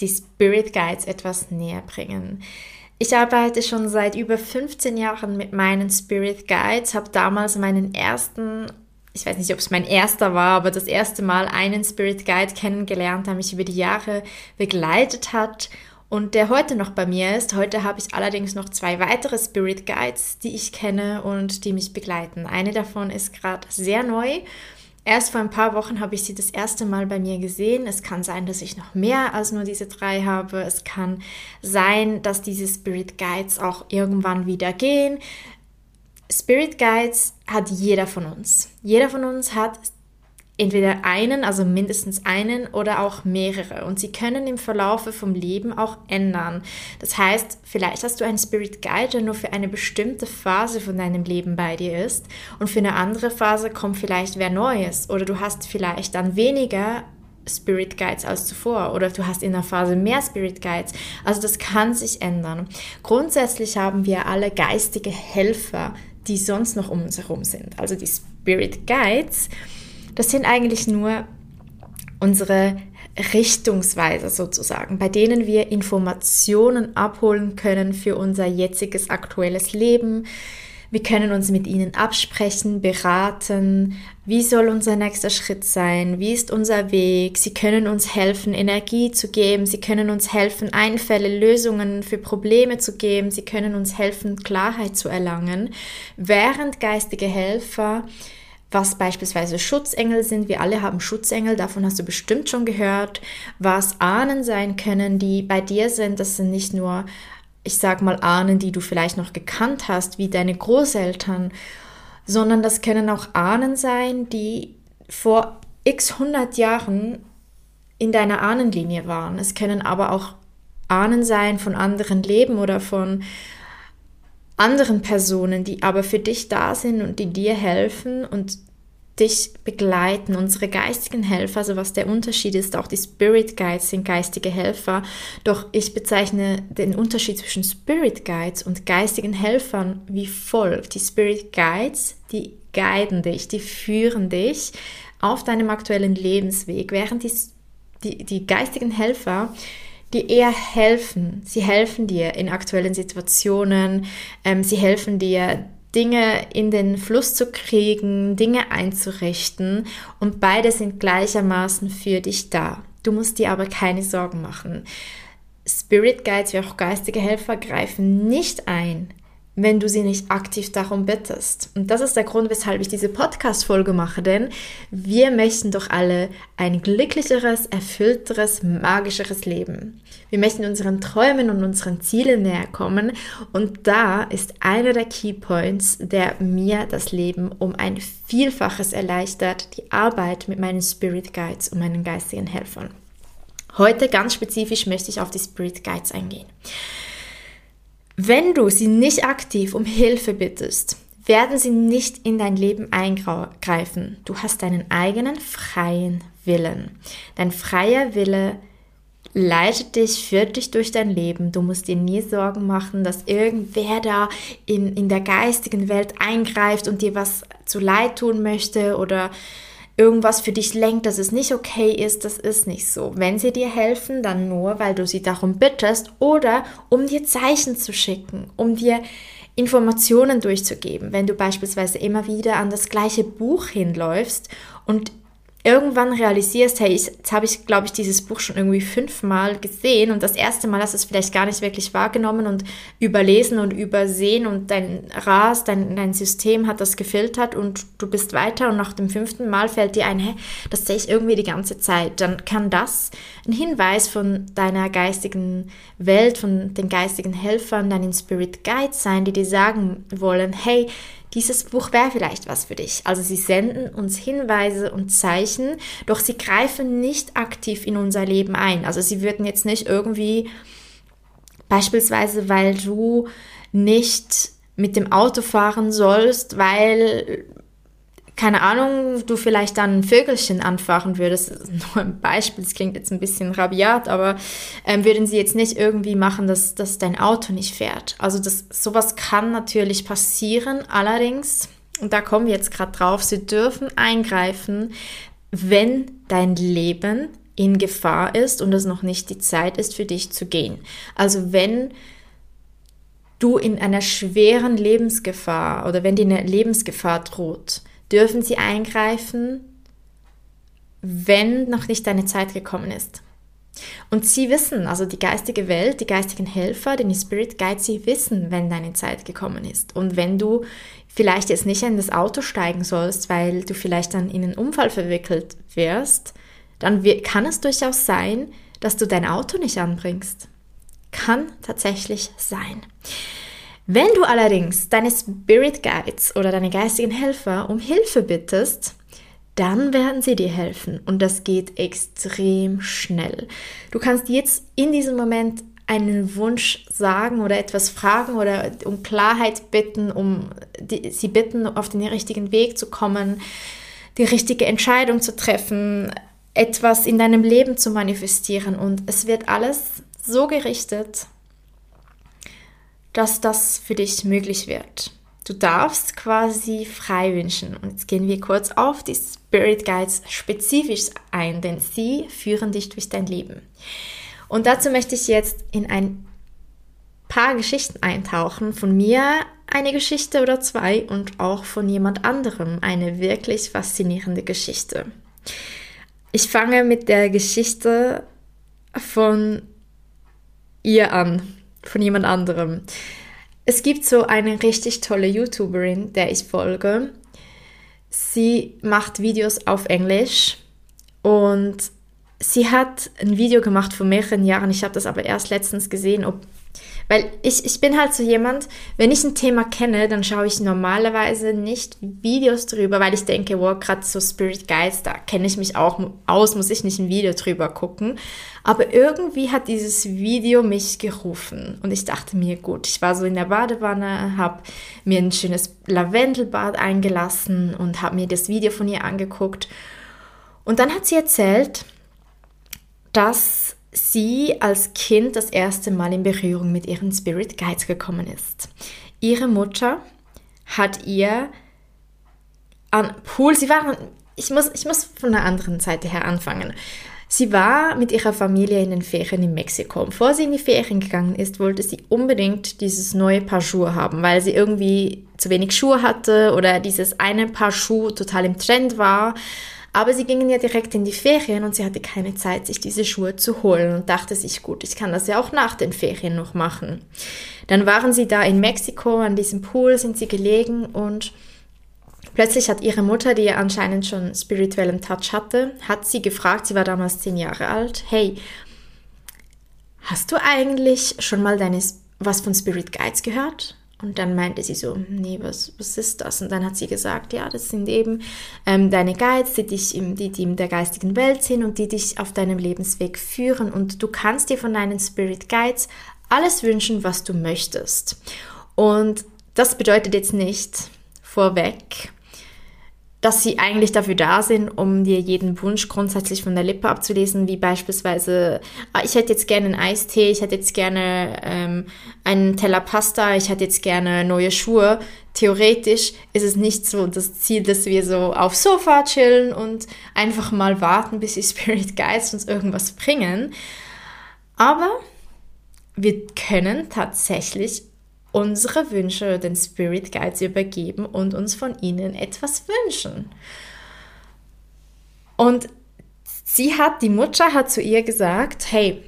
die Spirit Guides etwas näher bringen. Ich arbeite schon seit über 15 Jahren mit meinen Spirit Guides, habe damals meinen ersten, ich weiß nicht, ob es mein erster war, aber das erste Mal einen Spirit Guide kennengelernt, der mich über die Jahre begleitet hat und der heute noch bei mir ist. Heute habe ich allerdings noch zwei weitere Spirit Guides, die ich kenne und die mich begleiten. Eine davon ist gerade sehr neu Erst vor ein paar Wochen habe ich sie das erste Mal bei mir gesehen. Es kann sein, dass ich noch mehr als nur diese drei habe. Es kann sein, dass diese Spirit Guides auch irgendwann wieder gehen. Spirit Guides hat jeder von uns. Jeder von uns hat entweder einen, also mindestens einen oder auch mehrere. Und sie können im Verlaufe vom Leben auch ändern. Das heißt, vielleicht hast du einen Spirit Guide, der nur für eine bestimmte Phase von deinem Leben bei dir ist. Und für eine andere Phase kommt vielleicht wer Neues. Oder du hast vielleicht dann weniger Spirit Guides als zuvor oder du hast in der Phase mehr Spirit Guides. Also das kann sich ändern. Grundsätzlich haben wir alle geistige Helfer, die sonst noch um uns herum sind. Also die Spirit Guides das sind eigentlich nur unsere Richtungsweiser sozusagen, bei denen wir Informationen abholen können für unser jetziges aktuelles Leben. Wir können uns mit ihnen absprechen, beraten, wie soll unser nächster Schritt sein, wie ist unser Weg. Sie können uns helfen, Energie zu geben, sie können uns helfen, Einfälle, Lösungen für Probleme zu geben, sie können uns helfen, Klarheit zu erlangen, während geistige Helfer was beispielsweise Schutzengel sind. Wir alle haben Schutzengel, davon hast du bestimmt schon gehört. Was Ahnen sein können, die bei dir sind, das sind nicht nur, ich sag mal, Ahnen, die du vielleicht noch gekannt hast, wie deine Großeltern, sondern das können auch Ahnen sein, die vor x hundert Jahren in deiner Ahnenlinie waren. Es können aber auch Ahnen sein von anderen Leben oder von anderen Personen, die aber für dich da sind und die dir helfen und dich begleiten, unsere geistigen Helfer, also was der Unterschied ist, auch die Spirit Guides sind geistige Helfer, doch ich bezeichne den Unterschied zwischen Spirit Guides und geistigen Helfern wie folgt. Die Spirit Guides, die guiden dich, die führen dich auf deinem aktuellen Lebensweg, während die, die, die geistigen Helfer die eher helfen. Sie helfen dir in aktuellen Situationen, ähm, sie helfen dir, Dinge in den Fluss zu kriegen, Dinge einzurichten und beide sind gleichermaßen für dich da. Du musst dir aber keine Sorgen machen. Spirit Guides wie auch geistige Helfer greifen nicht ein, wenn du sie nicht aktiv darum bittest. Und das ist der Grund, weshalb ich diese Podcast-Folge mache, denn wir möchten doch alle ein glücklicheres, erfüllteres, magischeres Leben. Wir möchten unseren Träumen und unseren Zielen näher kommen und da ist einer der Key Points, der mir das Leben um ein Vielfaches erleichtert, die Arbeit mit meinen Spirit Guides und meinen geistigen Helfern. Heute ganz spezifisch möchte ich auf die Spirit Guides eingehen. Wenn du sie nicht aktiv um Hilfe bittest, werden sie nicht in dein Leben eingreifen. Du hast deinen eigenen freien Willen. Dein freier Wille leitet dich, führt dich durch dein Leben. Du musst dir nie Sorgen machen, dass irgendwer da in, in der geistigen Welt eingreift und dir was zu leid tun möchte oder irgendwas für dich lenkt, dass es nicht okay ist, das ist nicht so. Wenn sie dir helfen, dann nur, weil du sie darum bittest oder um dir Zeichen zu schicken, um dir Informationen durchzugeben. Wenn du beispielsweise immer wieder an das gleiche Buch hinläufst und irgendwann realisierst, hey, ich, jetzt habe ich, glaube ich, dieses Buch schon irgendwie fünfmal gesehen und das erste Mal hast du es vielleicht gar nicht wirklich wahrgenommen und überlesen und übersehen und dein RAS, dein, dein System hat das gefiltert und du bist weiter und nach dem fünften Mal fällt dir ein, hey, das sehe ich irgendwie die ganze Zeit. Dann kann das ein Hinweis von deiner geistigen Welt, von den geistigen Helfern, deinen Spirit Guides sein, die dir sagen wollen, hey, dieses Buch wäre vielleicht was für dich. Also sie senden uns Hinweise und Zeichen, doch sie greifen nicht aktiv in unser Leben ein. Also sie würden jetzt nicht irgendwie beispielsweise, weil du nicht mit dem Auto fahren sollst, weil keine Ahnung, du vielleicht dann ein Vögelchen anfahren würdest, nur ein Beispiel, das klingt jetzt ein bisschen rabiat, aber ähm, würden sie jetzt nicht irgendwie machen, dass, dass dein Auto nicht fährt. Also das, sowas kann natürlich passieren, allerdings, und da kommen wir jetzt gerade drauf, sie dürfen eingreifen, wenn dein Leben in Gefahr ist und es noch nicht die Zeit ist für dich zu gehen. Also wenn du in einer schweren Lebensgefahr oder wenn dir eine Lebensgefahr droht, dürfen sie eingreifen, wenn noch nicht deine Zeit gekommen ist. Und sie wissen, also die geistige Welt, die geistigen Helfer, den Spirit Guide, sie wissen, wenn deine Zeit gekommen ist. Und wenn du vielleicht jetzt nicht in das Auto steigen sollst, weil du vielleicht dann in einen Unfall verwickelt wirst, dann kann es durchaus sein, dass du dein Auto nicht anbringst. Kann tatsächlich sein. Wenn du allerdings deine Spirit Guides oder deine geistigen Helfer um Hilfe bittest, dann werden sie dir helfen und das geht extrem schnell. Du kannst jetzt in diesem Moment einen Wunsch sagen oder etwas fragen oder um Klarheit bitten, um die, sie bitten, auf den richtigen Weg zu kommen, die richtige Entscheidung zu treffen, etwas in deinem Leben zu manifestieren und es wird alles so gerichtet, dass das für dich möglich wird. Du darfst quasi frei wünschen. Und jetzt gehen wir kurz auf die Spirit Guides spezifisch ein, denn sie führen dich durch dein Leben. Und dazu möchte ich jetzt in ein paar Geschichten eintauchen. Von mir eine Geschichte oder zwei und auch von jemand anderem eine wirklich faszinierende Geschichte. Ich fange mit der Geschichte von ihr an von jemand anderem. Es gibt so eine richtig tolle YouTuberin, der ich folge. Sie macht Videos auf Englisch und sie hat ein Video gemacht vor mehreren Jahren. Ich habe das aber erst letztens gesehen, ob weil ich, ich bin halt so jemand, wenn ich ein Thema kenne, dann schaue ich normalerweise nicht Videos drüber, weil ich denke, wow, gerade so Spirit Guides, da kenne ich mich auch aus, muss ich nicht ein Video drüber gucken. Aber irgendwie hat dieses Video mich gerufen und ich dachte mir, gut, ich war so in der Badewanne, habe mir ein schönes Lavendelbad eingelassen und habe mir das Video von ihr angeguckt. Und dann hat sie erzählt, dass sie als Kind das erste Mal in Berührung mit ihren Spirit Guides gekommen ist. Ihre Mutter hat ihr an Pool, sie waren, ich muss, ich muss von der anderen Seite her anfangen. Sie war mit ihrer Familie in den Ferien in Mexiko. Bevor sie in die Ferien gegangen ist, wollte sie unbedingt dieses neue Paar Schuhe haben, weil sie irgendwie zu wenig Schuhe hatte oder dieses eine Paar Schuhe total im Trend war. Aber sie gingen ja direkt in die Ferien und sie hatte keine Zeit, sich diese Schuhe zu holen und dachte sich, gut, ich kann das ja auch nach den Ferien noch machen. Dann waren sie da in Mexiko, an diesem Pool sind sie gelegen und plötzlich hat ihre Mutter, die ja anscheinend schon spirituellen Touch hatte, hat sie gefragt, sie war damals zehn Jahre alt, hey, hast du eigentlich schon mal deines, was von Spirit Guides gehört? Und dann meinte sie so, nee, was, was ist das? Und dann hat sie gesagt, ja, das sind eben ähm, deine Guides, die dich im, die, die in der geistigen Welt sind und die dich auf deinem Lebensweg führen. Und du kannst dir von deinen Spirit Guides alles wünschen, was du möchtest. Und das bedeutet jetzt nicht vorweg, dass sie eigentlich dafür da sind, um dir jeden Wunsch grundsätzlich von der Lippe abzulesen, wie beispielsweise, ah, ich hätte jetzt gerne einen Eistee, ich hätte jetzt gerne ähm, einen Teller Pasta, ich hätte jetzt gerne neue Schuhe. Theoretisch ist es nicht so das Ziel, dass wir so auf Sofa chillen und einfach mal warten, bis die Spirit Guides uns irgendwas bringen. Aber wir können tatsächlich unsere Wünsche den Spirit Guides übergeben und uns von ihnen etwas wünschen. Und sie hat, die Mutter hat zu ihr gesagt, hey,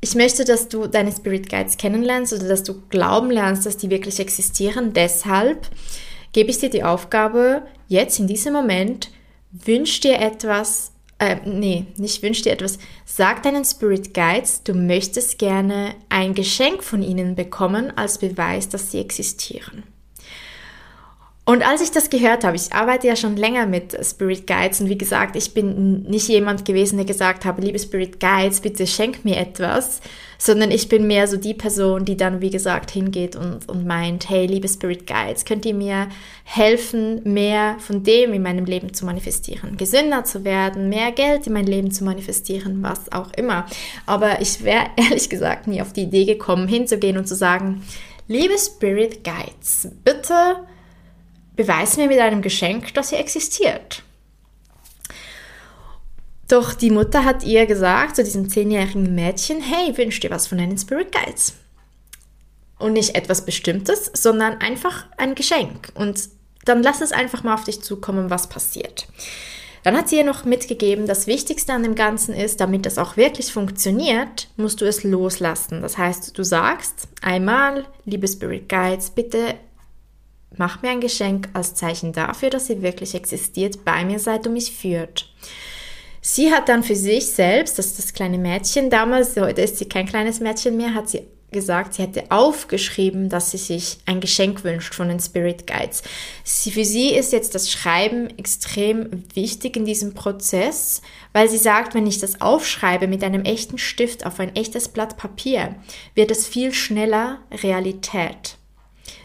ich möchte, dass du deine Spirit Guides kennenlernst oder dass du glauben lernst, dass die wirklich existieren. Deshalb gebe ich dir die Aufgabe, jetzt in diesem Moment, wünsch dir etwas, äh, nee, nicht wünsch dir etwas, sag deinen Spirit Guides, du möchtest gerne ein Geschenk von ihnen bekommen als Beweis, dass sie existieren. Und als ich das gehört habe, ich arbeite ja schon länger mit Spirit Guides und wie gesagt, ich bin nicht jemand gewesen, der gesagt habe, liebe Spirit Guides, bitte schenk mir etwas, sondern ich bin mehr so die Person, die dann, wie gesagt, hingeht und, und meint, hey, liebe Spirit Guides, könnt ihr mir helfen, mehr von dem in meinem Leben zu manifestieren, gesünder zu werden, mehr Geld in mein Leben zu manifestieren, was auch immer. Aber ich wäre ehrlich gesagt nie auf die Idee gekommen, hinzugehen und zu sagen, liebe Spirit Guides, bitte beweis mir mit einem Geschenk, dass sie existiert. Doch die Mutter hat ihr gesagt, zu diesem zehnjährigen Mädchen, hey, wünsch dir was von deinen Spirit Guides. Und nicht etwas Bestimmtes, sondern einfach ein Geschenk. Und dann lass es einfach mal auf dich zukommen, was passiert. Dann hat sie ihr noch mitgegeben, das Wichtigste an dem Ganzen ist, damit das auch wirklich funktioniert, musst du es loslassen. Das heißt, du sagst einmal, liebe Spirit Guides, bitte Mach mir ein Geschenk als Zeichen dafür, dass ihr wirklich existiert, bei mir seid und mich führt. Sie hat dann für sich selbst, das ist das kleine Mädchen damals, heute ist sie kein kleines Mädchen mehr, hat sie gesagt, sie hätte aufgeschrieben, dass sie sich ein Geschenk wünscht von den Spirit Guides. Sie, für sie ist jetzt das Schreiben extrem wichtig in diesem Prozess, weil sie sagt, wenn ich das aufschreibe mit einem echten Stift auf ein echtes Blatt Papier, wird es viel schneller Realität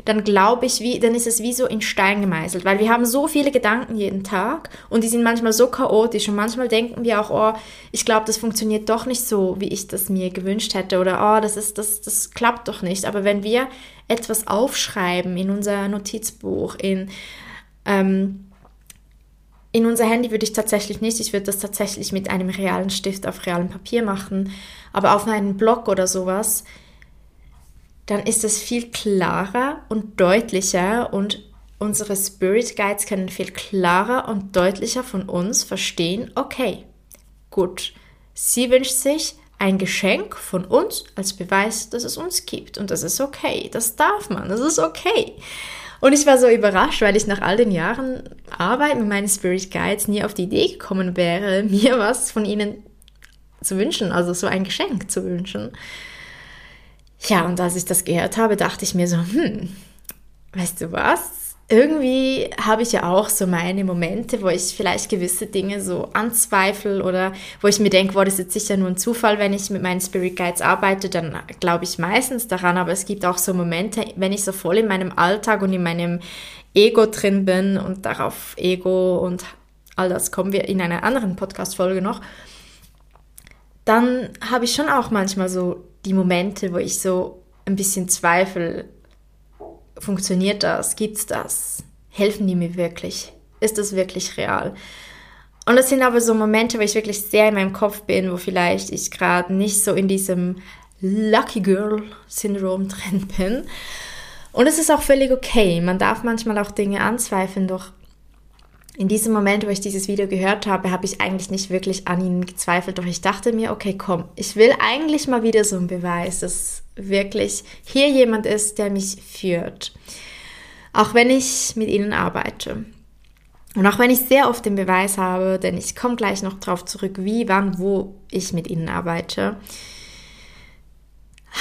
dann glaube ich, wie, dann ist es wie so in Stein gemeißelt, weil wir haben so viele Gedanken jeden Tag und die sind manchmal so chaotisch und manchmal denken wir auch, oh, ich glaube, das funktioniert doch nicht so, wie ich das mir gewünscht hätte oder oh, das ist, das, das klappt doch nicht. Aber wenn wir etwas aufschreiben in unser Notizbuch, in, ähm, in unser Handy würde ich tatsächlich nicht. Ich würde das tatsächlich mit einem realen Stift auf realem Papier machen. Aber auf einem Blog oder sowas dann ist es viel klarer und deutlicher und unsere Spirit Guides können viel klarer und deutlicher von uns verstehen, okay, gut, sie wünscht sich ein Geschenk von uns als Beweis, dass es uns gibt und das ist okay, das darf man, das ist okay. Und ich war so überrascht, weil ich nach all den Jahren Arbeit mit meinen Spirit Guides nie auf die Idee gekommen wäre, mir was von ihnen zu wünschen, also so ein Geschenk zu wünschen. Ja, und als ich das gehört habe, dachte ich mir so, hm, weißt du was? Irgendwie habe ich ja auch so meine Momente, wo ich vielleicht gewisse Dinge so anzweifle oder wo ich mir denke, wow, das ist sicher nur ein Zufall, wenn ich mit meinen Spirit Guides arbeite, dann glaube ich meistens daran, aber es gibt auch so Momente, wenn ich so voll in meinem Alltag und in meinem Ego drin bin und darauf Ego und all das kommen wir in einer anderen Podcast-Folge noch, dann habe ich schon auch manchmal so die Momente, wo ich so ein bisschen zweifle, funktioniert das? Gibt's das? Helfen die mir wirklich? Ist das wirklich real? Und das sind aber so Momente, wo ich wirklich sehr in meinem Kopf bin, wo vielleicht ich gerade nicht so in diesem Lucky Girl Syndrom drin bin. Und es ist auch völlig okay. Man darf manchmal auch Dinge anzweifeln, doch in diesem Moment, wo ich dieses Video gehört habe, habe ich eigentlich nicht wirklich an ihnen gezweifelt, doch ich dachte mir, okay, komm, ich will eigentlich mal wieder so einen Beweis, dass wirklich hier jemand ist, der mich führt. Auch wenn ich mit ihnen arbeite. Und auch wenn ich sehr oft den Beweis habe, denn ich komme gleich noch darauf zurück, wie, wann, wo ich mit ihnen arbeite,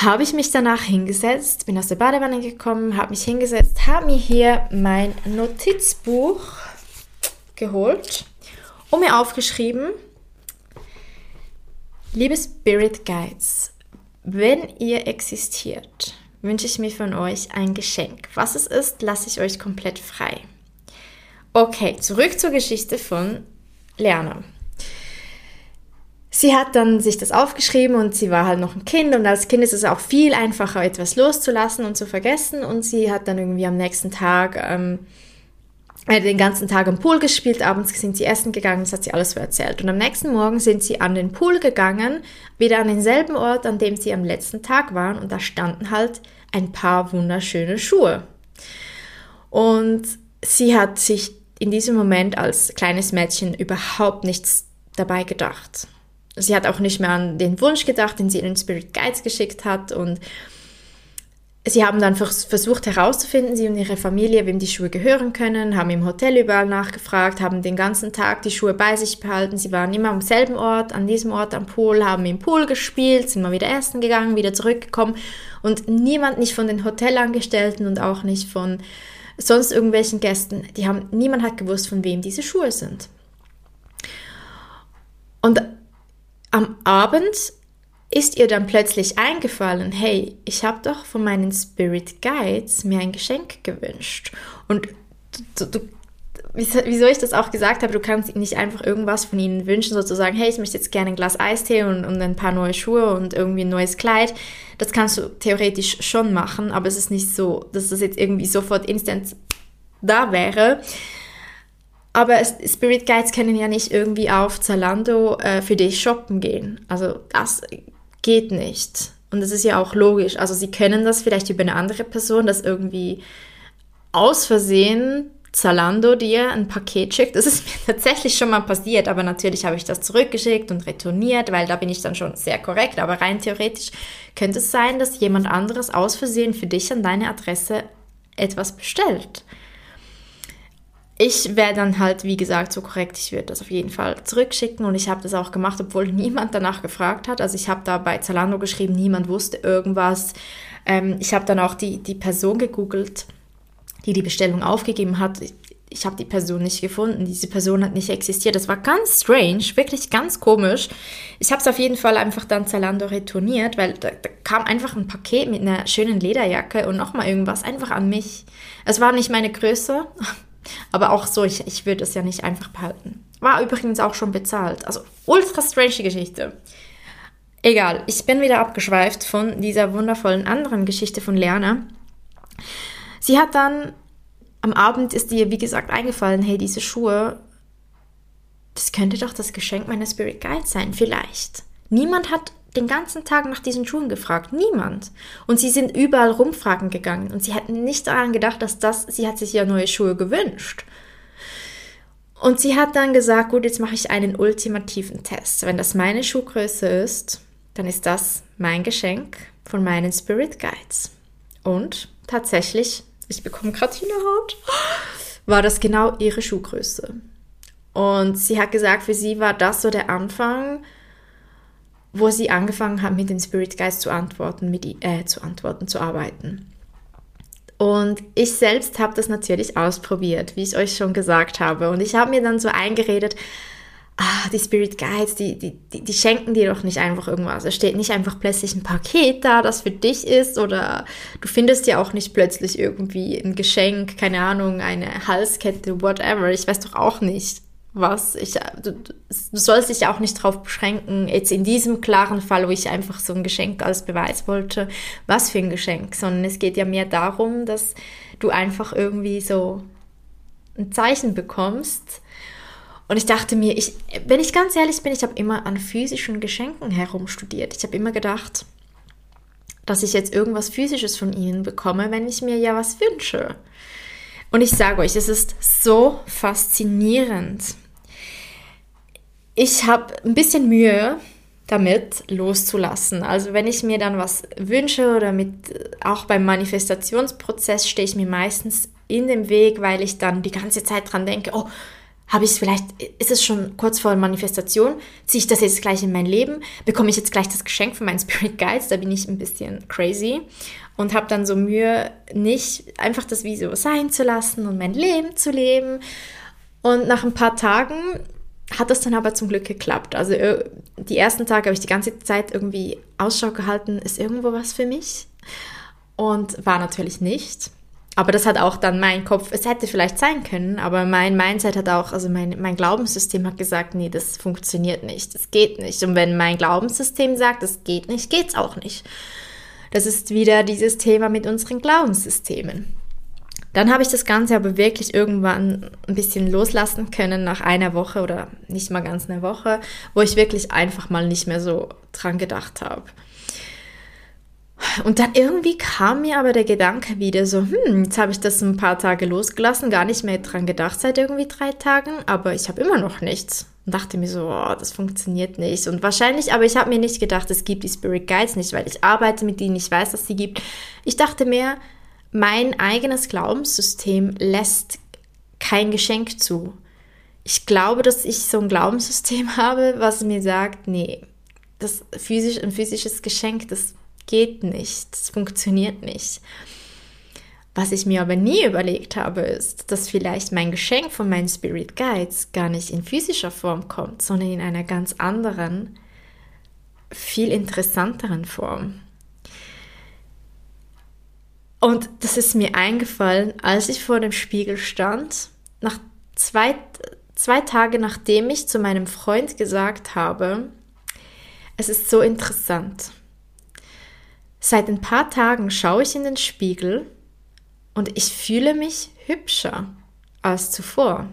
habe ich mich danach hingesetzt, bin aus der Badewanne gekommen, habe mich hingesetzt, habe mir hier mein Notizbuch geholt und mir aufgeschrieben, liebe Spirit Guides, wenn ihr existiert, wünsche ich mir von euch ein Geschenk. Was es ist, lasse ich euch komplett frei. Okay, zurück zur Geschichte von Lerner. Sie hat dann sich das aufgeschrieben und sie war halt noch ein Kind und als Kind ist es auch viel einfacher, etwas loszulassen und zu vergessen und sie hat dann irgendwie am nächsten Tag ähm, äh, den ganzen Tag am Pool gespielt, abends sind sie essen gegangen, das hat sie alles so erzählt. Und am nächsten Morgen sind sie an den Pool gegangen, wieder an denselben Ort, an dem sie am letzten Tag waren und da standen halt ein paar wunderschöne Schuhe. Und sie hat sich in diesem Moment als kleines Mädchen überhaupt nichts dabei gedacht. Sie hat auch nicht mehr an den Wunsch gedacht, den sie in den Spirit Guides geschickt hat und Sie haben dann versucht herauszufinden, sie und ihre Familie, wem die Schuhe gehören können, haben im Hotel überall nachgefragt, haben den ganzen Tag die Schuhe bei sich behalten. Sie waren immer am selben Ort, an diesem Ort am Pool, haben im Pool gespielt, sind mal wieder essen gegangen, wieder zurückgekommen und niemand, nicht von den Hotelangestellten und auch nicht von sonst irgendwelchen Gästen, die haben, niemand hat gewusst, von wem diese Schuhe sind. Und am Abend ist ihr dann plötzlich eingefallen, hey, ich habe doch von meinen Spirit Guides mir ein Geschenk gewünscht. Und du, du, wieso ich das auch gesagt habe, du kannst nicht einfach irgendwas von ihnen wünschen, sozusagen, hey, ich möchte jetzt gerne ein Glas Eistee und, und ein paar neue Schuhe und irgendwie ein neues Kleid. Das kannst du theoretisch schon machen, aber es ist nicht so, dass das jetzt irgendwie sofort instant da wäre. Aber Spirit Guides können ja nicht irgendwie auf Zalando äh, für dich shoppen gehen. Also das geht nicht. Und das ist ja auch logisch. Also sie können das vielleicht über eine andere Person, das irgendwie aus Versehen Zalando dir ein Paket schickt. Das ist mir tatsächlich schon mal passiert, aber natürlich habe ich das zurückgeschickt und retourniert, weil da bin ich dann schon sehr korrekt. Aber rein theoretisch könnte es sein, dass jemand anderes aus Versehen für dich an deine Adresse etwas bestellt ich wäre dann halt, wie gesagt, so korrekt, ich würde das auf jeden Fall zurückschicken und ich habe das auch gemacht, obwohl niemand danach gefragt hat. Also ich habe da bei Zalando geschrieben, niemand wusste irgendwas. Ähm, ich habe dann auch die, die Person gegoogelt, die die Bestellung aufgegeben hat. Ich, ich habe die Person nicht gefunden, diese Person hat nicht existiert. Das war ganz strange, wirklich ganz komisch. Ich habe es auf jeden Fall einfach dann Zalando retourniert, weil da, da kam einfach ein Paket mit einer schönen Lederjacke und nochmal irgendwas einfach an mich. Es war nicht meine Größe, aber auch so, ich, ich würde es ja nicht einfach behalten. War übrigens auch schon bezahlt. Also ultra strange Geschichte. Egal, ich bin wieder abgeschweift von dieser wundervollen anderen Geschichte von Lerner. Sie hat dann, am Abend ist ihr, wie gesagt, eingefallen, hey, diese Schuhe, das könnte doch das Geschenk meiner Spirit Guide sein, vielleicht. Niemand hat den ganzen Tag nach diesen Schuhen gefragt. Niemand. Und sie sind überall rumfragen gegangen. Und sie hätten nicht daran gedacht, dass das, sie hat sich ja neue Schuhe gewünscht. Und sie hat dann gesagt, gut, jetzt mache ich einen ultimativen Test. Wenn das meine Schuhgröße ist, dann ist das mein Geschenk von meinen Spirit Guides. Und tatsächlich, ich bekomme gerade Haut, war das genau ihre Schuhgröße. Und sie hat gesagt, für sie war das so der Anfang, wo sie angefangen hat, mit den Spirit Guides zu antworten, mit, äh, zu antworten, zu arbeiten. Und ich selbst habe das natürlich ausprobiert, wie ich euch schon gesagt habe. Und ich habe mir dann so eingeredet, ah, die Spirit Guides, die, die, die, die schenken dir doch nicht einfach irgendwas. Es steht nicht einfach plötzlich ein Paket da, das für dich ist, oder du findest ja auch nicht plötzlich irgendwie ein Geschenk, keine Ahnung, eine Halskette, whatever. Ich weiß doch auch nicht was. Ich, du, du sollst dich auch nicht darauf beschränken, jetzt in diesem klaren Fall, wo ich einfach so ein Geschenk als Beweis wollte, was für ein Geschenk, sondern es geht ja mehr darum, dass du einfach irgendwie so ein Zeichen bekommst. Und ich dachte mir, ich, wenn ich ganz ehrlich bin, ich habe immer an physischen Geschenken herumstudiert. Ich habe immer gedacht, dass ich jetzt irgendwas Physisches von ihnen bekomme, wenn ich mir ja was wünsche. Und ich sage euch, es ist so faszinierend. Ich habe ein bisschen Mühe damit loszulassen. Also wenn ich mir dann was wünsche oder mit auch beim Manifestationsprozess stehe ich mir meistens in dem Weg, weil ich dann die ganze Zeit dran denke, oh, habe ich es vielleicht, ist es schon kurz vor Manifestation? Ziehe ich das jetzt gleich in mein Leben? Bekomme ich jetzt gleich das Geschenk von meinen Spirit Guides? Da bin ich ein bisschen crazy und habe dann so Mühe, nicht einfach das so sein zu lassen und mein Leben zu leben. Und nach ein paar Tagen hat das dann aber zum Glück geklappt. Also die ersten Tage habe ich die ganze Zeit irgendwie Ausschau gehalten, ist irgendwo was für mich? Und war natürlich nicht. Aber das hat auch dann mein Kopf, es hätte vielleicht sein können, aber mein Mindset hat auch, also mein, mein Glaubenssystem hat gesagt, nee, das funktioniert nicht, das geht nicht. Und wenn mein Glaubenssystem sagt, das geht nicht, geht's auch nicht. Das ist wieder dieses Thema mit unseren Glaubenssystemen. Dann habe ich das Ganze aber wirklich irgendwann ein bisschen loslassen können nach einer Woche oder nicht mal ganz eine Woche, wo ich wirklich einfach mal nicht mehr so dran gedacht habe. und dann irgendwie kam mir aber der Gedanke wieder so, hm, jetzt habe ich das ein paar Tage losgelassen, gar nicht mehr dran gedacht seit irgendwie drei Tagen, aber ich habe immer noch nichts. Und dachte mir so, oh, das funktioniert nicht. Und wahrscheinlich, aber ich habe mir nicht gedacht, es gibt die Spirit Guides nicht, weil ich arbeite mit denen, ich weiß, dass sie gibt. Ich dachte mir, mein eigenes Glaubenssystem lässt kein Geschenk zu. Ich glaube, dass ich so ein Glaubenssystem habe, was mir sagt, nee, das physisch, ein physisches Geschenk, das geht nicht, das funktioniert nicht. Was ich mir aber nie überlegt habe, ist, dass vielleicht mein Geschenk von meinen Spirit Guides gar nicht in physischer Form kommt, sondern in einer ganz anderen, viel interessanteren Form. Und das ist mir eingefallen, als ich vor dem Spiegel stand, nach zwei, zwei Tage nachdem ich zu meinem Freund gesagt habe, es ist so interessant. Seit ein paar Tagen schaue ich in den Spiegel und ich fühle mich hübscher als zuvor.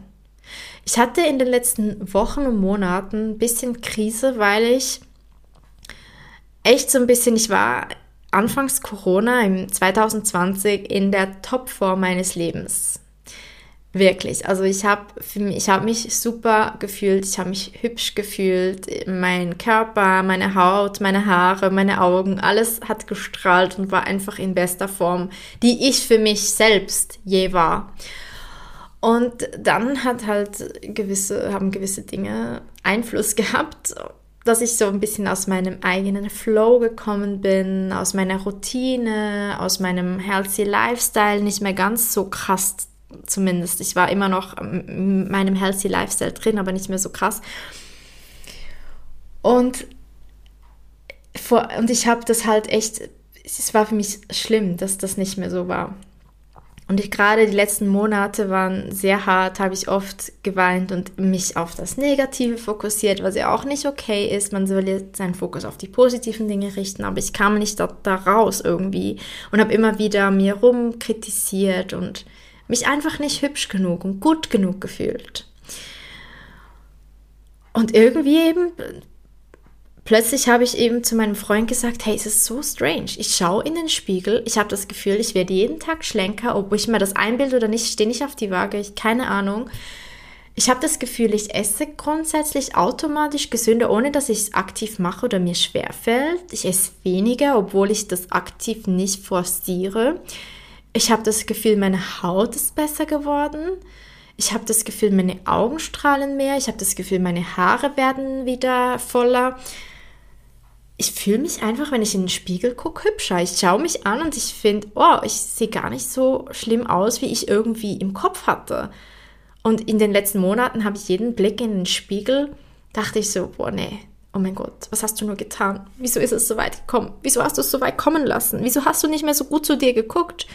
Ich hatte in den letzten Wochen und Monaten ein bisschen Krise, weil ich echt so ein bisschen, ich war anfangs Corona im 2020 in der Topform meines Lebens. Wirklich. Also ich habe ich hab mich super gefühlt, ich habe mich hübsch gefühlt, mein Körper, meine Haut, meine Haare, meine Augen, alles hat gestrahlt und war einfach in bester Form, die ich für mich selbst je war. Und dann hat halt gewisse, haben gewisse Dinge Einfluss gehabt, dass ich so ein bisschen aus meinem eigenen Flow gekommen bin, aus meiner Routine, aus meinem healthy Lifestyle, nicht mehr ganz so krass zumindest. Ich war immer noch in meinem healthy Lifestyle drin, aber nicht mehr so krass. Und, vor, und ich habe das halt echt, es war für mich schlimm, dass das nicht mehr so war. Und ich gerade die letzten Monate waren sehr hart, habe ich oft geweint und mich auf das Negative fokussiert, was ja auch nicht okay ist. Man soll jetzt seinen Fokus auf die positiven Dinge richten, aber ich kam nicht da, da raus irgendwie und habe immer wieder mir rum kritisiert und mich einfach nicht hübsch genug und gut genug gefühlt. Und irgendwie eben, plötzlich habe ich eben zu meinem Freund gesagt, hey, es ist so strange. Ich schaue in den Spiegel, ich habe das Gefühl, ich werde jeden Tag schlenker, ob ich mir das einbilde oder nicht, ich stehe nicht auf die Waage, ich keine Ahnung. Ich habe das Gefühl, ich esse grundsätzlich automatisch gesünder, ohne dass ich es aktiv mache oder mir schwerfällt. Ich esse weniger, obwohl ich das aktiv nicht forciere. Ich habe das Gefühl, meine Haut ist besser geworden. Ich habe das Gefühl, meine Augen strahlen mehr. Ich habe das Gefühl, meine Haare werden wieder voller. Ich fühle mich einfach, wenn ich in den Spiegel gucke, hübscher. Ich schaue mich an und ich finde, oh, ich sehe gar nicht so schlimm aus, wie ich irgendwie im Kopf hatte. Und in den letzten Monaten habe ich jeden Blick in den Spiegel, dachte ich so, boah, nee, oh mein Gott, was hast du nur getan? Wieso ist es so weit gekommen? Wieso hast du es so weit kommen lassen? Wieso hast du nicht mehr so gut zu dir geguckt?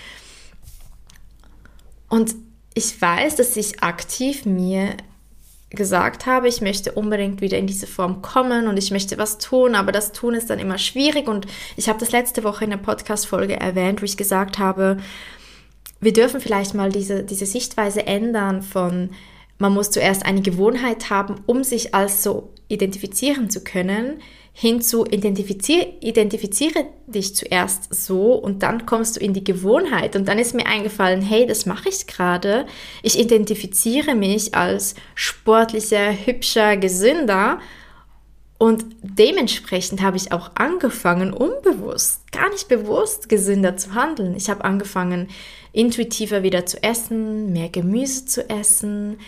Und ich weiß, dass ich aktiv mir gesagt habe, ich möchte unbedingt wieder in diese Form kommen und ich möchte was tun, aber das Tun ist dann immer schwierig. Und ich habe das letzte Woche in der Podcast-Folge erwähnt, wo ich gesagt habe, wir dürfen vielleicht mal diese, diese Sichtweise ändern von, man muss zuerst eine Gewohnheit haben, um sich als so identifizieren zu können, hinzu identifiziere, identifiziere dich zuerst so und dann kommst du in die Gewohnheit. Und dann ist mir eingefallen, hey, das mache ich gerade. Ich identifiziere mich als sportlicher, hübscher, gesünder. Und dementsprechend habe ich auch angefangen, unbewusst, gar nicht bewusst gesünder zu handeln. Ich habe angefangen, intuitiver wieder zu essen, mehr Gemüse zu essen,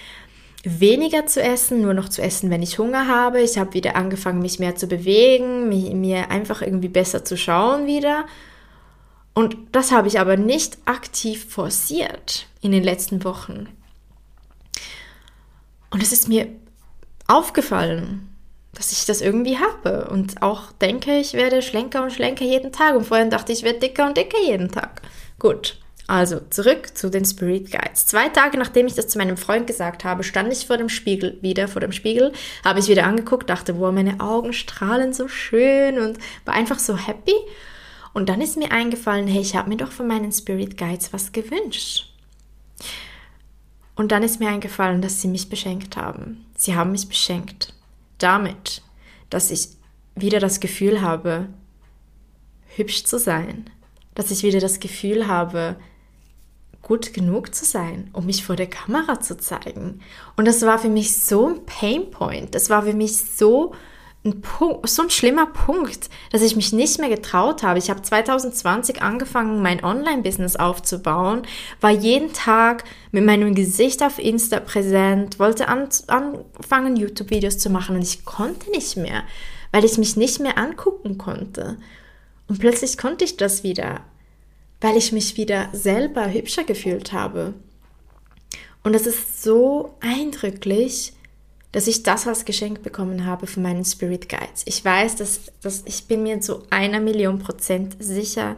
weniger zu essen, nur noch zu essen, wenn ich Hunger habe. Ich habe wieder angefangen, mich mehr zu bewegen, mir einfach irgendwie besser zu schauen wieder. Und das habe ich aber nicht aktiv forciert in den letzten Wochen. Und es ist mir aufgefallen, dass ich das irgendwie habe und auch denke, ich werde schlenker und schlenker jeden Tag. Und vorhin dachte ich, ich werde dicker und dicker jeden Tag. Gut. Also zurück zu den Spirit Guides. Zwei Tage nachdem ich das zu meinem Freund gesagt habe, stand ich vor dem Spiegel, wieder vor dem Spiegel, habe ich wieder angeguckt, dachte, wow, meine Augen strahlen so schön und war einfach so happy. Und dann ist mir eingefallen, hey, ich habe mir doch von meinen Spirit Guides was gewünscht. Und dann ist mir eingefallen, dass sie mich beschenkt haben. Sie haben mich beschenkt. Damit, dass ich wieder das Gefühl habe, hübsch zu sein, dass ich wieder das Gefühl habe, gut genug zu sein, um mich vor der Kamera zu zeigen. Und das war für mich so ein Painpoint. Das war für mich so ein Punkt, so ein schlimmer Punkt, dass ich mich nicht mehr getraut habe. Ich habe 2020 angefangen, mein Online-Business aufzubauen, war jeden Tag mit meinem Gesicht auf Insta präsent, wollte an, anfangen, YouTube-Videos zu machen und ich konnte nicht mehr, weil ich mich nicht mehr angucken konnte. Und plötzlich konnte ich das wieder, weil ich mich wieder selber hübscher gefühlt habe. Und das ist so eindrücklich, dass ich das als Geschenk bekommen habe von meinen Spirit Guides. Ich weiß, dass, dass ich bin mir zu einer Million Prozent sicher,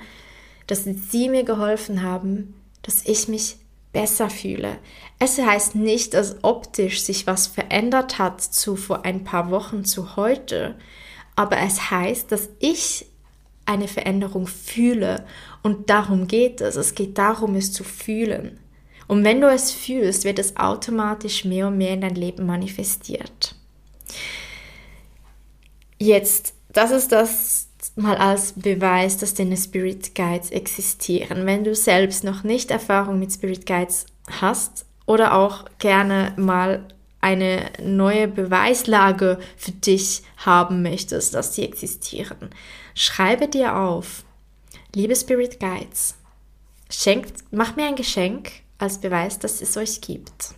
dass sie mir geholfen haben, dass ich mich besser fühle. Es heißt nicht, dass optisch sich was verändert hat zu vor ein paar Wochen zu heute, aber es heißt, dass ich eine Veränderung fühle und darum geht es. Es geht darum, es zu fühlen. Und wenn du es fühlst, wird es automatisch mehr und mehr in dein Leben manifestiert. Jetzt, das ist das mal als Beweis, dass deine Spirit Guides existieren. Wenn du selbst noch nicht Erfahrung mit Spirit Guides hast oder auch gerne mal eine neue Beweislage für dich haben möchtest, dass sie existieren, schreibe dir auf, liebe Spirit Guides, schenkt, mach mir ein Geschenk als Beweis, dass es euch gibt.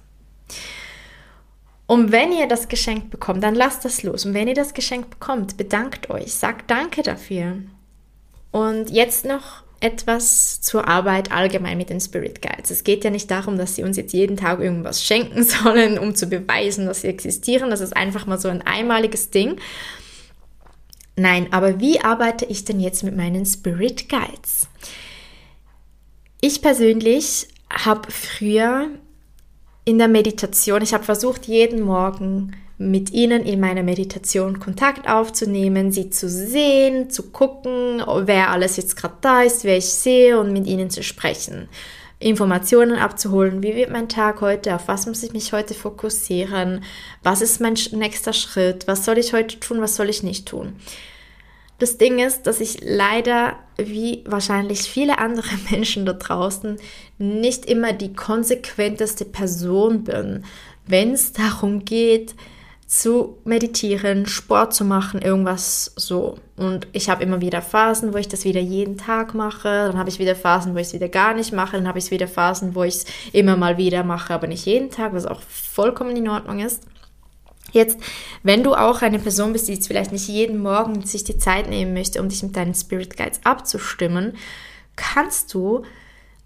Und wenn ihr das Geschenk bekommt, dann lasst das los. Und wenn ihr das Geschenk bekommt, bedankt euch, sagt Danke dafür. Und jetzt noch etwas zur Arbeit allgemein mit den Spirit Guides. Es geht ja nicht darum, dass sie uns jetzt jeden Tag irgendwas schenken sollen, um zu beweisen, dass sie existieren. Das ist einfach mal so ein einmaliges Ding. Nein, aber wie arbeite ich denn jetzt mit meinen Spirit Guides? Ich persönlich habe früher in der Meditation, ich habe versucht, jeden Morgen mit ihnen in meiner Meditation Kontakt aufzunehmen, sie zu sehen, zu gucken, wer alles jetzt gerade da ist, wer ich sehe und mit ihnen zu sprechen. Informationen abzuholen, wie wird mein Tag heute, auf was muss ich mich heute fokussieren, was ist mein nächster Schritt, was soll ich heute tun, was soll ich nicht tun. Das Ding ist, dass ich leider, wie wahrscheinlich viele andere Menschen da draußen, nicht immer die konsequenteste Person bin, wenn es darum geht, zu meditieren, Sport zu machen, irgendwas so. Und ich habe immer wieder Phasen, wo ich das wieder jeden Tag mache. Dann habe ich wieder Phasen, wo ich es wieder gar nicht mache. Dann habe ich wieder Phasen, wo ich es immer mal wieder mache, aber nicht jeden Tag, was auch vollkommen in Ordnung ist. Jetzt, wenn du auch eine Person bist, die jetzt vielleicht nicht jeden Morgen sich die Zeit nehmen möchte, um dich mit deinen Spirit Guides abzustimmen, kannst du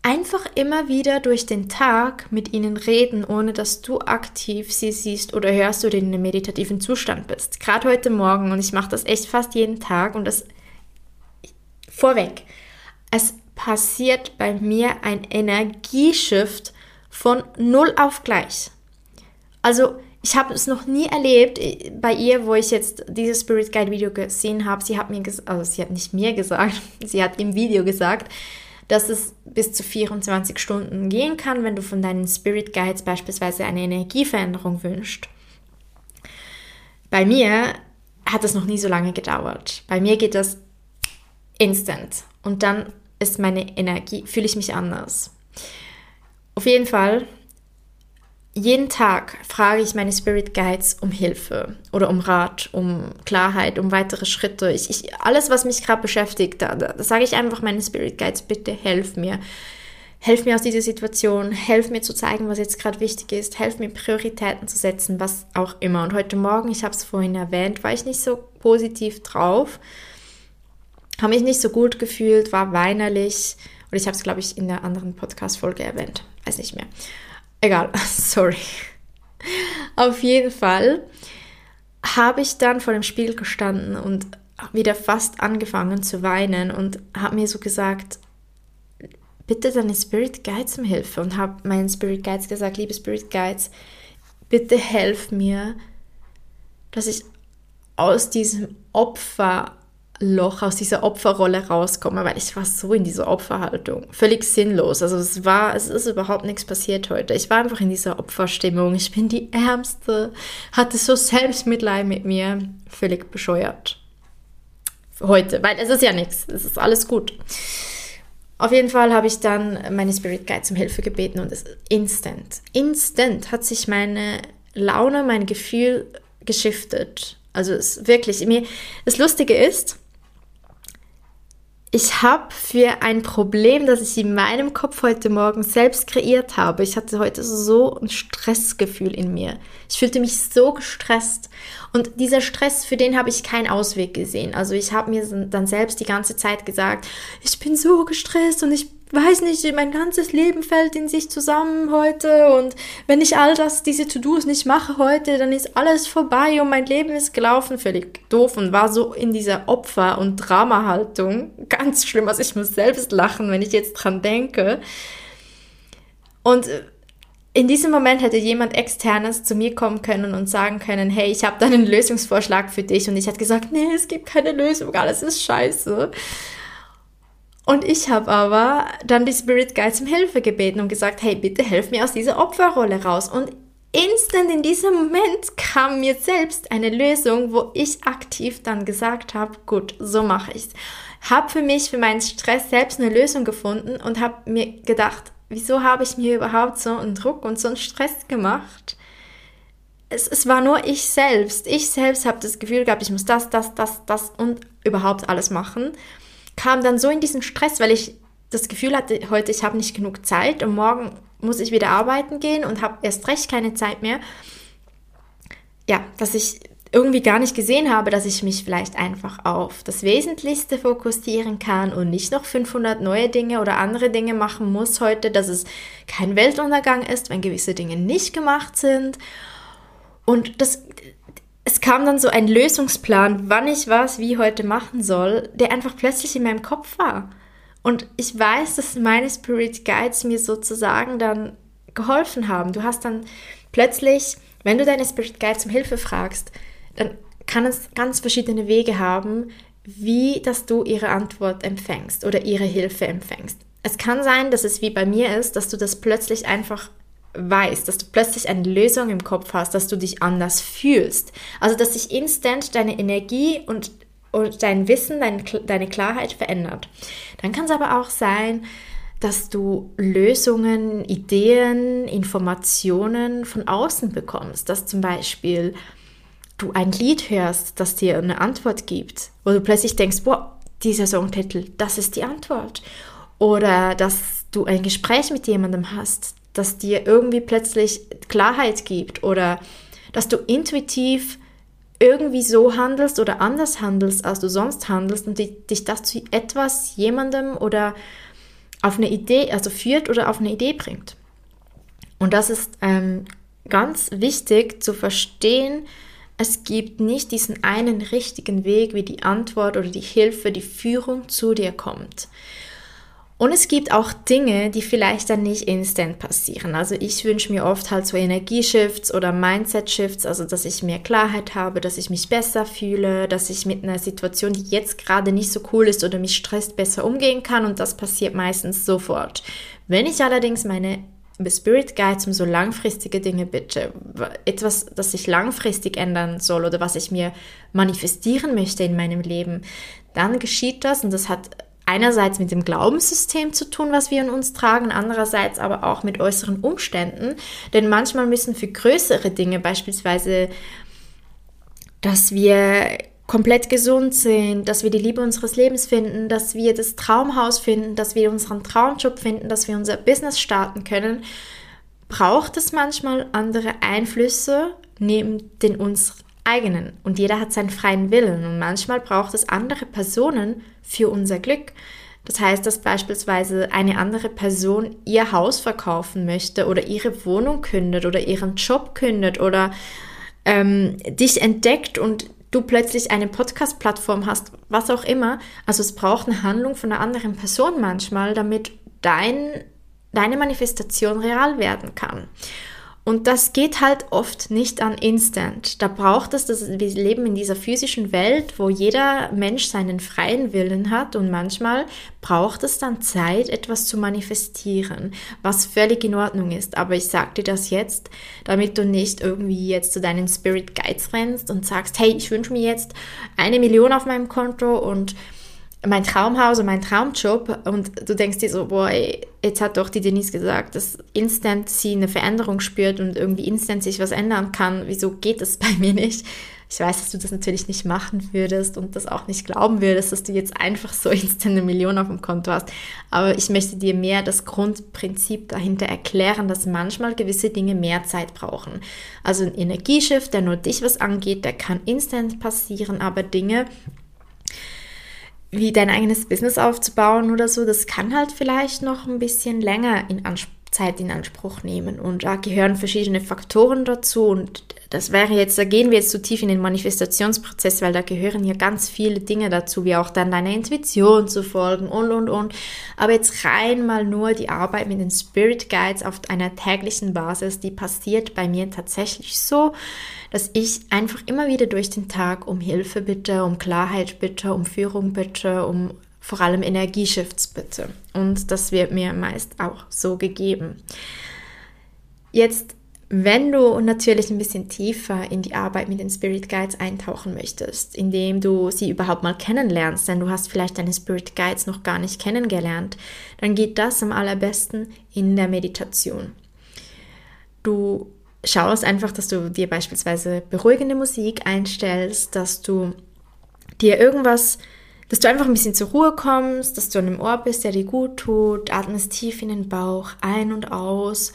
einfach immer wieder durch den Tag mit ihnen reden, ohne dass du aktiv sie siehst oder hörst oder in einem meditativen Zustand bist. Gerade heute Morgen, und ich mache das echt fast jeden Tag und das vorweg, es passiert bei mir ein Energieshift von null auf gleich. Also ich habe es noch nie erlebt äh, bei ihr, wo ich jetzt dieses Spirit Guide Video gesehen habe. Sie hat mir gesagt, also sie hat nicht mir gesagt, sie hat im Video gesagt, dass es bis zu 24 Stunden gehen kann, wenn du von deinen Spirit Guides beispielsweise eine Energieveränderung wünschst. Bei mir hat es noch nie so lange gedauert. Bei mir geht das instant und dann ist meine Energie, fühle ich mich anders. Auf jeden Fall jeden Tag frage ich meine Spirit Guides um Hilfe oder um Rat, um Klarheit, um weitere Schritte. Ich, ich alles, was mich gerade beschäftigt, da, da sage ich einfach meine Spirit Guides, bitte helf mir. Helf mir aus dieser Situation, helf mir zu zeigen, was jetzt gerade wichtig ist, helf mir Prioritäten zu setzen, was auch immer. Und heute Morgen, ich habe es vorhin erwähnt, war ich nicht so positiv drauf, habe mich nicht so gut gefühlt, war weinerlich. Und ich habe es, glaube ich, in der anderen Podcast-Folge erwähnt. Weiß nicht mehr. Egal, sorry. Auf jeden Fall habe ich dann vor dem Spiegel gestanden und wieder fast angefangen zu weinen und habe mir so gesagt, bitte deine Spirit Guides um Hilfe und habe meinen Spirit Guides gesagt, liebe Spirit Guides, bitte helf mir, dass ich aus diesem Opfer Loch, aus dieser Opferrolle rauskomme, weil ich war so in dieser Opferhaltung. Völlig sinnlos. Also es war, es ist überhaupt nichts passiert heute. Ich war einfach in dieser Opferstimmung. Ich bin die Ärmste, hatte so Selbstmitleid mit mir. Völlig bescheuert. heute, weil es ist ja nichts, es ist alles gut. Auf jeden Fall habe ich dann meine Spirit Guide zum Hilfe gebeten und es instant, instant hat sich meine Laune, mein Gefühl geschiftet. Also es wirklich mir das Lustige ist, ich habe für ein Problem, das ich in meinem Kopf heute Morgen selbst kreiert habe, ich hatte heute so ein Stressgefühl in mir. Ich fühlte mich so gestresst. Und dieser Stress, für den habe ich keinen Ausweg gesehen. Also ich habe mir dann selbst die ganze Zeit gesagt, ich bin so gestresst und ich weiß nicht, mein ganzes Leben fällt in sich zusammen heute und wenn ich all das, diese To-Dos nicht mache heute, dann ist alles vorbei und mein Leben ist gelaufen, völlig doof und war so in dieser Opfer- und Drama-Haltung. Ganz schlimm, also ich muss selbst lachen, wenn ich jetzt dran denke. Und in diesem Moment hätte jemand externes zu mir kommen können und sagen können, hey, ich habe da einen Lösungsvorschlag für dich und ich hätte gesagt, nee, es gibt keine Lösung, alles ist scheiße. Und ich habe aber dann die Spirit Guides um Hilfe gebeten und gesagt, hey, bitte helf mir aus dieser Opferrolle raus. Und instant in diesem Moment kam mir selbst eine Lösung, wo ich aktiv dann gesagt habe, gut, so mache ich's. Hab für mich, für meinen Stress selbst eine Lösung gefunden und habe mir gedacht, wieso habe ich mir überhaupt so einen Druck und so einen Stress gemacht? Es, es war nur ich selbst. Ich selbst habe das Gefühl gehabt, ich muss das, das, das, das und überhaupt alles machen kam dann so in diesen Stress, weil ich das Gefühl hatte, heute ich habe nicht genug Zeit und morgen muss ich wieder arbeiten gehen und habe erst recht keine Zeit mehr. Ja, dass ich irgendwie gar nicht gesehen habe, dass ich mich vielleicht einfach auf das Wesentlichste fokussieren kann und nicht noch 500 neue Dinge oder andere Dinge machen muss heute, dass es kein Weltuntergang ist, wenn gewisse Dinge nicht gemacht sind. Und das, es kam dann so ein Lösungsplan, wann ich was wie heute machen soll, der einfach plötzlich in meinem Kopf war. Und ich weiß, dass meine Spirit Guides mir sozusagen dann geholfen haben. Du hast dann plötzlich, wenn du deine Spirit Guides um Hilfe fragst, dann kann es ganz verschiedene Wege haben, wie dass du ihre Antwort empfängst oder ihre Hilfe empfängst. Es kann sein, dass es wie bei mir ist, dass du das plötzlich einfach weißt, dass du plötzlich eine Lösung im Kopf hast, dass du dich anders fühlst. Also, dass sich instant deine Energie und, und dein Wissen, dein, deine Klarheit verändert. Dann kann es aber auch sein, dass du Lösungen, Ideen, Informationen von außen bekommst. Dass zum Beispiel du ein Lied hörst, das dir eine Antwort gibt. Wo du plötzlich denkst, boah, dieser Songtitel, das ist die Antwort. Oder dass du ein Gespräch mit jemandem hast, das dir irgendwie plötzlich Klarheit gibt oder dass du intuitiv irgendwie so handelst oder anders handelst, als du sonst handelst und dich das zu etwas, jemandem oder auf eine Idee, also führt oder auf eine Idee bringt. Und das ist ähm, ganz wichtig zu verstehen, es gibt nicht diesen einen richtigen Weg, wie die Antwort oder die Hilfe, die Führung zu dir kommt. Und es gibt auch Dinge, die vielleicht dann nicht instant passieren. Also ich wünsche mir oft halt so Energieshifts oder Mindset-Shifts, also dass ich mehr Klarheit habe, dass ich mich besser fühle, dass ich mit einer Situation, die jetzt gerade nicht so cool ist oder mich stresst, besser umgehen kann und das passiert meistens sofort. Wenn ich allerdings meine Spirit Guides um so langfristige Dinge bitte, etwas, das sich langfristig ändern soll oder was ich mir manifestieren möchte in meinem Leben, dann geschieht das und das hat einerseits mit dem Glaubenssystem zu tun, was wir in uns tragen, andererseits aber auch mit äußeren Umständen. Denn manchmal müssen für größere Dinge, beispielsweise, dass wir komplett gesund sind, dass wir die Liebe unseres Lebens finden, dass wir das Traumhaus finden, dass wir unseren Traumjob finden, dass wir unser Business starten können, braucht es manchmal andere Einflüsse neben den uns eigenen. Und jeder hat seinen freien Willen. Und manchmal braucht es andere Personen für unser Glück. Das heißt, dass beispielsweise eine andere Person ihr Haus verkaufen möchte oder ihre Wohnung kündet oder ihren Job kündet oder ähm, dich entdeckt und du plötzlich eine Podcast-Plattform hast, was auch immer. Also es braucht eine Handlung von einer anderen Person manchmal, damit dein, deine Manifestation real werden kann. Und das geht halt oft nicht an Instant. Da braucht es, dass wir leben in dieser physischen Welt, wo jeder Mensch seinen freien Willen hat und manchmal braucht es dann Zeit, etwas zu manifestieren, was völlig in Ordnung ist. Aber ich sag dir das jetzt, damit du nicht irgendwie jetzt zu deinen Spirit Guides rennst und sagst, hey, ich wünsche mir jetzt eine Million auf meinem Konto und mein Traumhaus und mein Traumjob und du denkst dir so, boah, jetzt hat doch die Denise gesagt, dass instant sie eine Veränderung spürt und irgendwie instant sich was ändern kann. Wieso geht das bei mir nicht? Ich weiß, dass du das natürlich nicht machen würdest und das auch nicht glauben würdest, dass du jetzt einfach so instant eine Million auf dem Konto hast. Aber ich möchte dir mehr das Grundprinzip dahinter erklären, dass manchmal gewisse Dinge mehr Zeit brauchen. Also ein Energieschiff, der nur dich was angeht, der kann instant passieren, aber Dinge, wie dein eigenes Business aufzubauen oder so, das kann halt vielleicht noch ein bisschen länger in Anspruch Zeit in Anspruch nehmen. Und da gehören verschiedene Faktoren dazu. Und das wäre jetzt, da gehen wir jetzt zu tief in den Manifestationsprozess, weil da gehören ja ganz viele Dinge dazu, wie auch dann deiner Intuition zu folgen und, und, und. Aber jetzt rein mal nur die Arbeit mit den Spirit Guides auf einer täglichen Basis, die passiert bei mir tatsächlich so, dass ich einfach immer wieder durch den Tag um Hilfe bitte, um Klarheit bitte, um Führung bitte, um vor allem Energieshifts bitte. Und das wird mir meist auch so gegeben. Jetzt, wenn du natürlich ein bisschen tiefer in die Arbeit mit den Spirit Guides eintauchen möchtest, indem du sie überhaupt mal kennenlernst, denn du hast vielleicht deine Spirit Guides noch gar nicht kennengelernt, dann geht das am allerbesten in der Meditation. Du schaust einfach, dass du dir beispielsweise beruhigende Musik einstellst, dass du dir irgendwas, dass du einfach ein bisschen zur Ruhe kommst, dass du an einem Ort bist, der dir gut tut, atmest tief in den Bauch ein und aus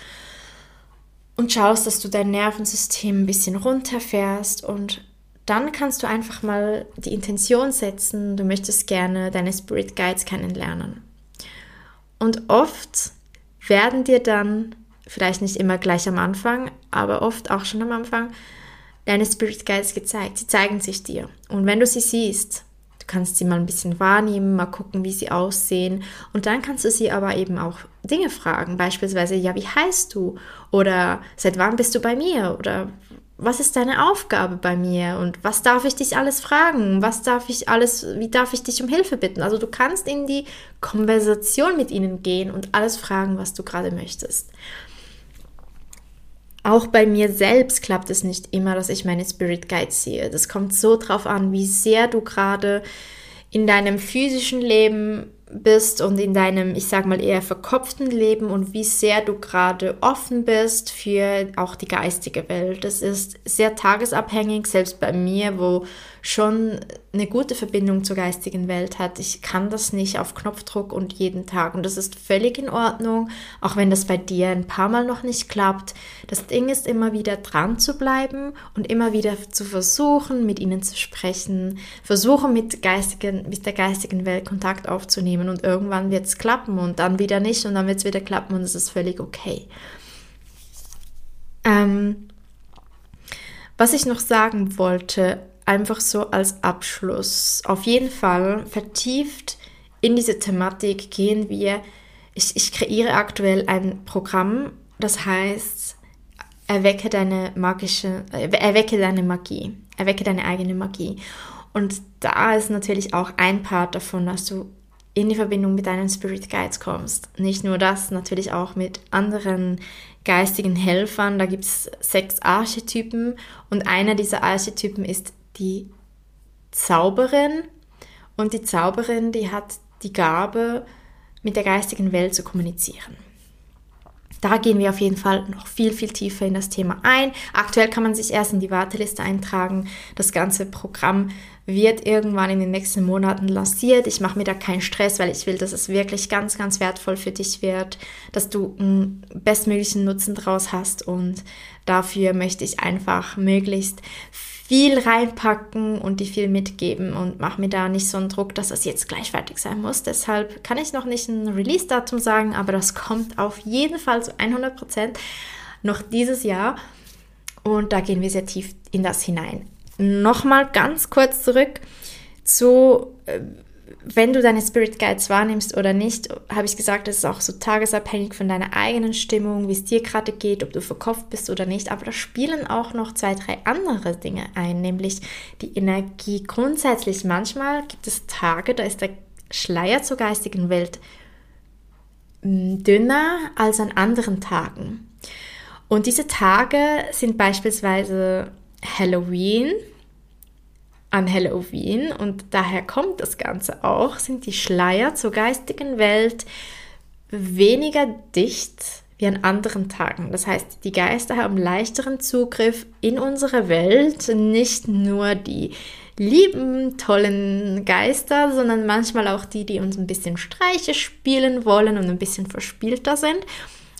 und schaust, dass du dein Nervensystem ein bisschen runterfährst und dann kannst du einfach mal die Intention setzen, du möchtest gerne deine Spirit Guides kennenlernen. Und oft werden dir dann vielleicht nicht immer gleich am Anfang, aber oft auch schon am Anfang, deine Spirit Guides gezeigt. Sie zeigen sich dir. Und wenn du sie siehst, kannst sie mal ein bisschen wahrnehmen, mal gucken, wie sie aussehen. Und dann kannst du sie aber eben auch Dinge fragen. Beispielsweise, ja, wie heißt du? Oder seit wann bist du bei mir? Oder was ist deine Aufgabe bei mir und was darf ich dich alles fragen? Was darf ich alles, wie darf ich dich um Hilfe bitten? Also du kannst in die Konversation mit ihnen gehen und alles fragen, was du gerade möchtest. Auch bei mir selbst klappt es nicht immer, dass ich meine Spirit Guides sehe. Das kommt so drauf an, wie sehr du gerade in deinem physischen Leben bist und in deinem, ich sag mal, eher verkopften Leben und wie sehr du gerade offen bist für auch die geistige Welt. Das ist sehr tagesabhängig, selbst bei mir, wo schon eine gute Verbindung zur geistigen Welt hat. Ich kann das nicht auf Knopfdruck und jeden Tag. Und das ist völlig in Ordnung, auch wenn das bei dir ein paar Mal noch nicht klappt. Das Ding ist immer wieder dran zu bleiben und immer wieder zu versuchen, mit ihnen zu sprechen, versuchen mit, geistigen, mit der geistigen Welt Kontakt aufzunehmen und irgendwann wird es klappen und dann wieder nicht und dann wird es wieder klappen und es ist völlig okay. Ähm, was ich noch sagen wollte, einfach so als Abschluss. Auf jeden Fall vertieft in diese Thematik gehen wir. Ich, ich kreiere aktuell ein Programm, das heißt, erwecke deine magische, äh, erwecke deine Magie, erwecke deine eigene Magie. Und da ist natürlich auch ein Part davon, dass du in die Verbindung mit deinen Spirit Guides kommst. Nicht nur das, natürlich auch mit anderen geistigen Helfern. Da gibt es sechs Archetypen und einer dieser Archetypen ist die Zauberin und die Zauberin, die hat die Gabe, mit der geistigen Welt zu kommunizieren. Da gehen wir auf jeden Fall noch viel, viel tiefer in das Thema ein. Aktuell kann man sich erst in die Warteliste eintragen. Das ganze Programm wird irgendwann in den nächsten Monaten lanciert. Ich mache mir da keinen Stress, weil ich will, dass es wirklich ganz, ganz wertvoll für dich wird, dass du einen bestmöglichen Nutzen daraus hast und dafür möchte ich einfach möglichst viel reinpacken und die viel mitgeben und mache mir da nicht so einen Druck, dass das jetzt gleich fertig sein muss. Deshalb kann ich noch nicht ein Release-Datum sagen, aber das kommt auf jeden Fall zu 100 Prozent noch dieses Jahr und da gehen wir sehr tief in das hinein. Nochmal ganz kurz zurück zu, äh, wenn du deine Spirit Guides wahrnimmst oder nicht, habe ich gesagt, das ist auch so tagesabhängig von deiner eigenen Stimmung, wie es dir gerade geht, ob du verkauft bist oder nicht. Aber da spielen auch noch zwei, drei andere Dinge ein, nämlich die Energie. Grundsätzlich, manchmal gibt es Tage, da ist der Schleier zur geistigen Welt hm, dünner als an anderen Tagen. Und diese Tage sind beispielsweise Halloween, an Halloween und daher kommt das Ganze auch, sind die Schleier zur geistigen Welt weniger dicht wie an anderen Tagen. Das heißt, die Geister haben leichteren Zugriff in unsere Welt, nicht nur die lieben, tollen Geister, sondern manchmal auch die, die uns ein bisschen Streiche spielen wollen und ein bisschen verspielter sind.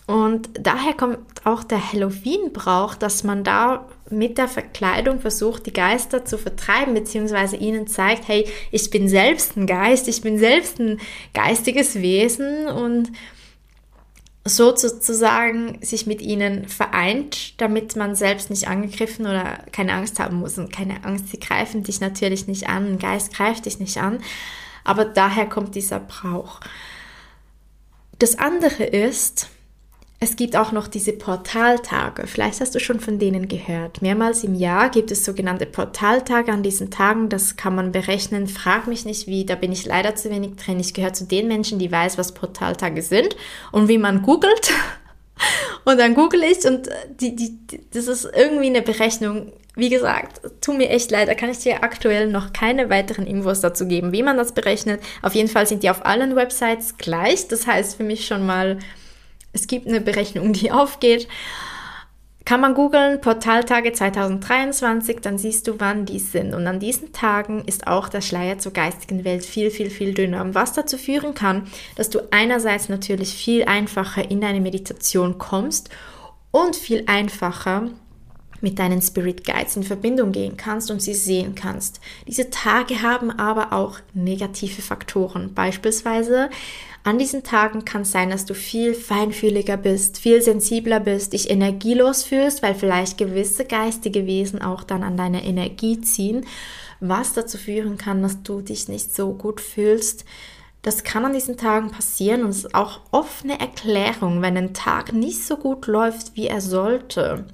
Und daher kommt auch der Halloween-Brauch, dass man da mit der Verkleidung versucht, die Geister zu vertreiben, beziehungsweise ihnen zeigt, hey, ich bin selbst ein Geist, ich bin selbst ein geistiges Wesen und so sozusagen sich mit ihnen vereint, damit man selbst nicht angegriffen oder keine Angst haben muss. Und keine Angst, sie greifen dich natürlich nicht an, ein Geist greift dich nicht an, aber daher kommt dieser Brauch. Das andere ist, es gibt auch noch diese Portaltage. Vielleicht hast du schon von denen gehört. Mehrmals im Jahr gibt es sogenannte Portaltage an diesen Tagen. Das kann man berechnen. Frag mich nicht wie. Da bin ich leider zu wenig drin. Ich gehöre zu den Menschen, die weiß, was Portaltage sind und wie man googelt. Und dann google ich und die, die, das ist irgendwie eine Berechnung. Wie gesagt, tu mir echt leid, da kann ich dir aktuell noch keine weiteren Infos dazu geben, wie man das berechnet. Auf jeden Fall sind die auf allen Websites gleich. Das heißt für mich schon mal, es gibt eine Berechnung, die aufgeht. Kann man googeln, Portaltage 2023, dann siehst du, wann die sind. Und an diesen Tagen ist auch der Schleier zur geistigen Welt viel, viel, viel dünner. Was dazu führen kann, dass du einerseits natürlich viel einfacher in deine Meditation kommst und viel einfacher mit deinen Spirit Guides in Verbindung gehen kannst und sie sehen kannst. Diese Tage haben aber auch negative Faktoren. Beispielsweise an diesen Tagen kann es sein, dass du viel feinfühliger bist, viel sensibler bist, dich energielos fühlst, weil vielleicht gewisse geistige Wesen auch dann an deine Energie ziehen, was dazu führen kann, dass du dich nicht so gut fühlst. Das kann an diesen Tagen passieren und es ist auch oft eine Erklärung, wenn ein Tag nicht so gut läuft, wie er sollte,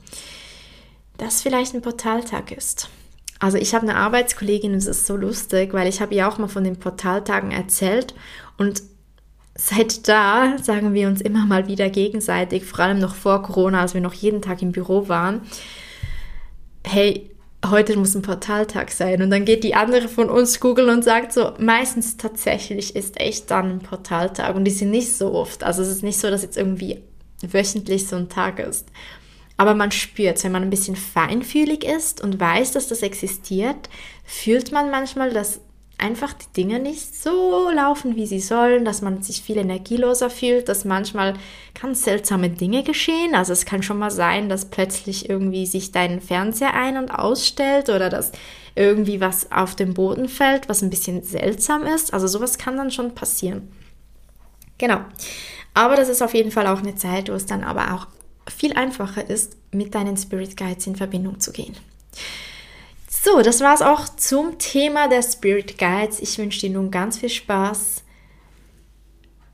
dass vielleicht ein Portaltag ist. Also ich habe eine Arbeitskollegin und es ist so lustig, weil ich habe ihr auch mal von den Portaltagen erzählt und seit da sagen wir uns immer mal wieder gegenseitig, vor allem noch vor Corona, als wir noch jeden Tag im Büro waren, hey, heute muss ein Portaltag sein. Und dann geht die andere von uns googeln und sagt so, meistens tatsächlich ist echt dann ein Portaltag. Und die sind nicht so oft. Also es ist nicht so, dass jetzt irgendwie wöchentlich so ein Tag ist. Aber man spürt, wenn man ein bisschen feinfühlig ist und weiß, dass das existiert, fühlt man manchmal, dass einfach die Dinge nicht so laufen, wie sie sollen, dass man sich viel energieloser fühlt, dass manchmal ganz seltsame Dinge geschehen. Also es kann schon mal sein, dass plötzlich irgendwie sich dein Fernseher ein- und ausstellt oder dass irgendwie was auf den Boden fällt, was ein bisschen seltsam ist. Also sowas kann dann schon passieren. Genau. Aber das ist auf jeden Fall auch eine Zeit, wo es dann aber auch viel einfacher ist, mit deinen Spirit Guides in Verbindung zu gehen. So, das war es auch zum Thema der Spirit Guides. Ich wünsche dir nun ganz viel Spaß